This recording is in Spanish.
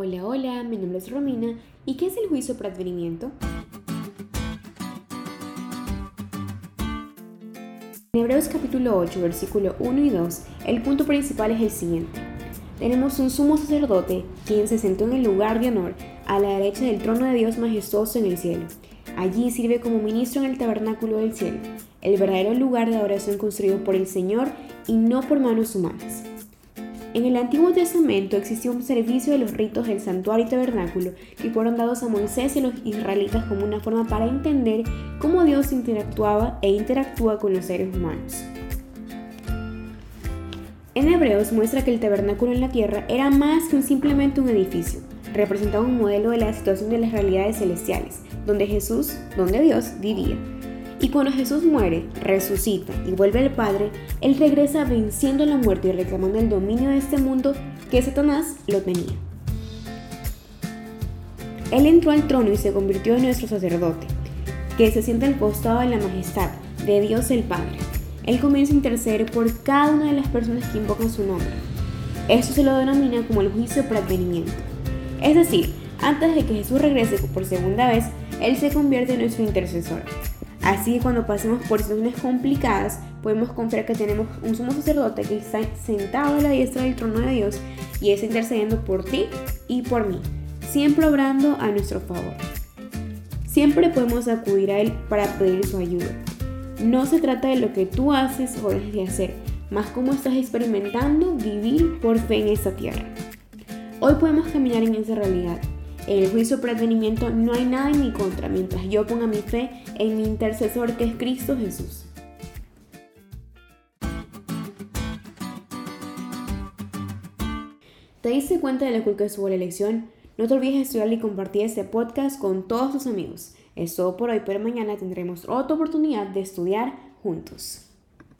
Hola, hola, mi nombre es Romina. ¿Y qué es el juicio por advenimiento? En Hebreos capítulo 8, versículo 1 y 2, el punto principal es el siguiente. Tenemos un sumo sacerdote quien se sentó en el lugar de honor a la derecha del trono de Dios majestuoso en el cielo. Allí sirve como ministro en el tabernáculo del cielo, el verdadero lugar de adoración construido por el Señor y no por manos humanas. En el Antiguo Testamento existió un servicio de los ritos del santuario y tabernáculo que fueron dados a Moisés y los israelitas como una forma para entender cómo Dios interactuaba e interactúa con los seres humanos. En Hebreos muestra que el tabernáculo en la tierra era más que simplemente un edificio, representaba un modelo de la situación de las realidades celestiales, donde Jesús, donde Dios, vivía. Y cuando Jesús muere, resucita y vuelve al Padre, Él regresa venciendo la muerte y reclamando el dominio de este mundo que Satanás lo tenía. Él entró al trono y se convirtió en nuestro sacerdote, que se sienta al costado de la majestad de Dios el Padre. Él comienza a interceder por cada una de las personas que invocan su nombre. Esto se lo denomina como el juicio por advenimiento. Es decir, antes de que Jesús regrese por segunda vez, Él se convierte en nuestro intercesor. Así que cuando pasemos por situaciones complicadas, podemos confiar que tenemos un sumo sacerdote que está sentado a la diestra del trono de Dios y está intercediendo por ti y por mí, siempre obrando a nuestro favor. Siempre podemos acudir a Él para pedir su ayuda. No se trata de lo que tú haces o dejes de hacer, más cómo estás experimentando vivir por fe en esta tierra. Hoy podemos caminar en esa realidad en el juicio por no hay nada en mi contra mientras yo ponga mi fe en mi intercesor que es Cristo Jesús. ¿Te diste cuenta de la culpa que subo la elección? No te olvides de estudiar y compartir este podcast con todos tus amigos. Es todo por hoy, pero mañana tendremos otra oportunidad de estudiar juntos.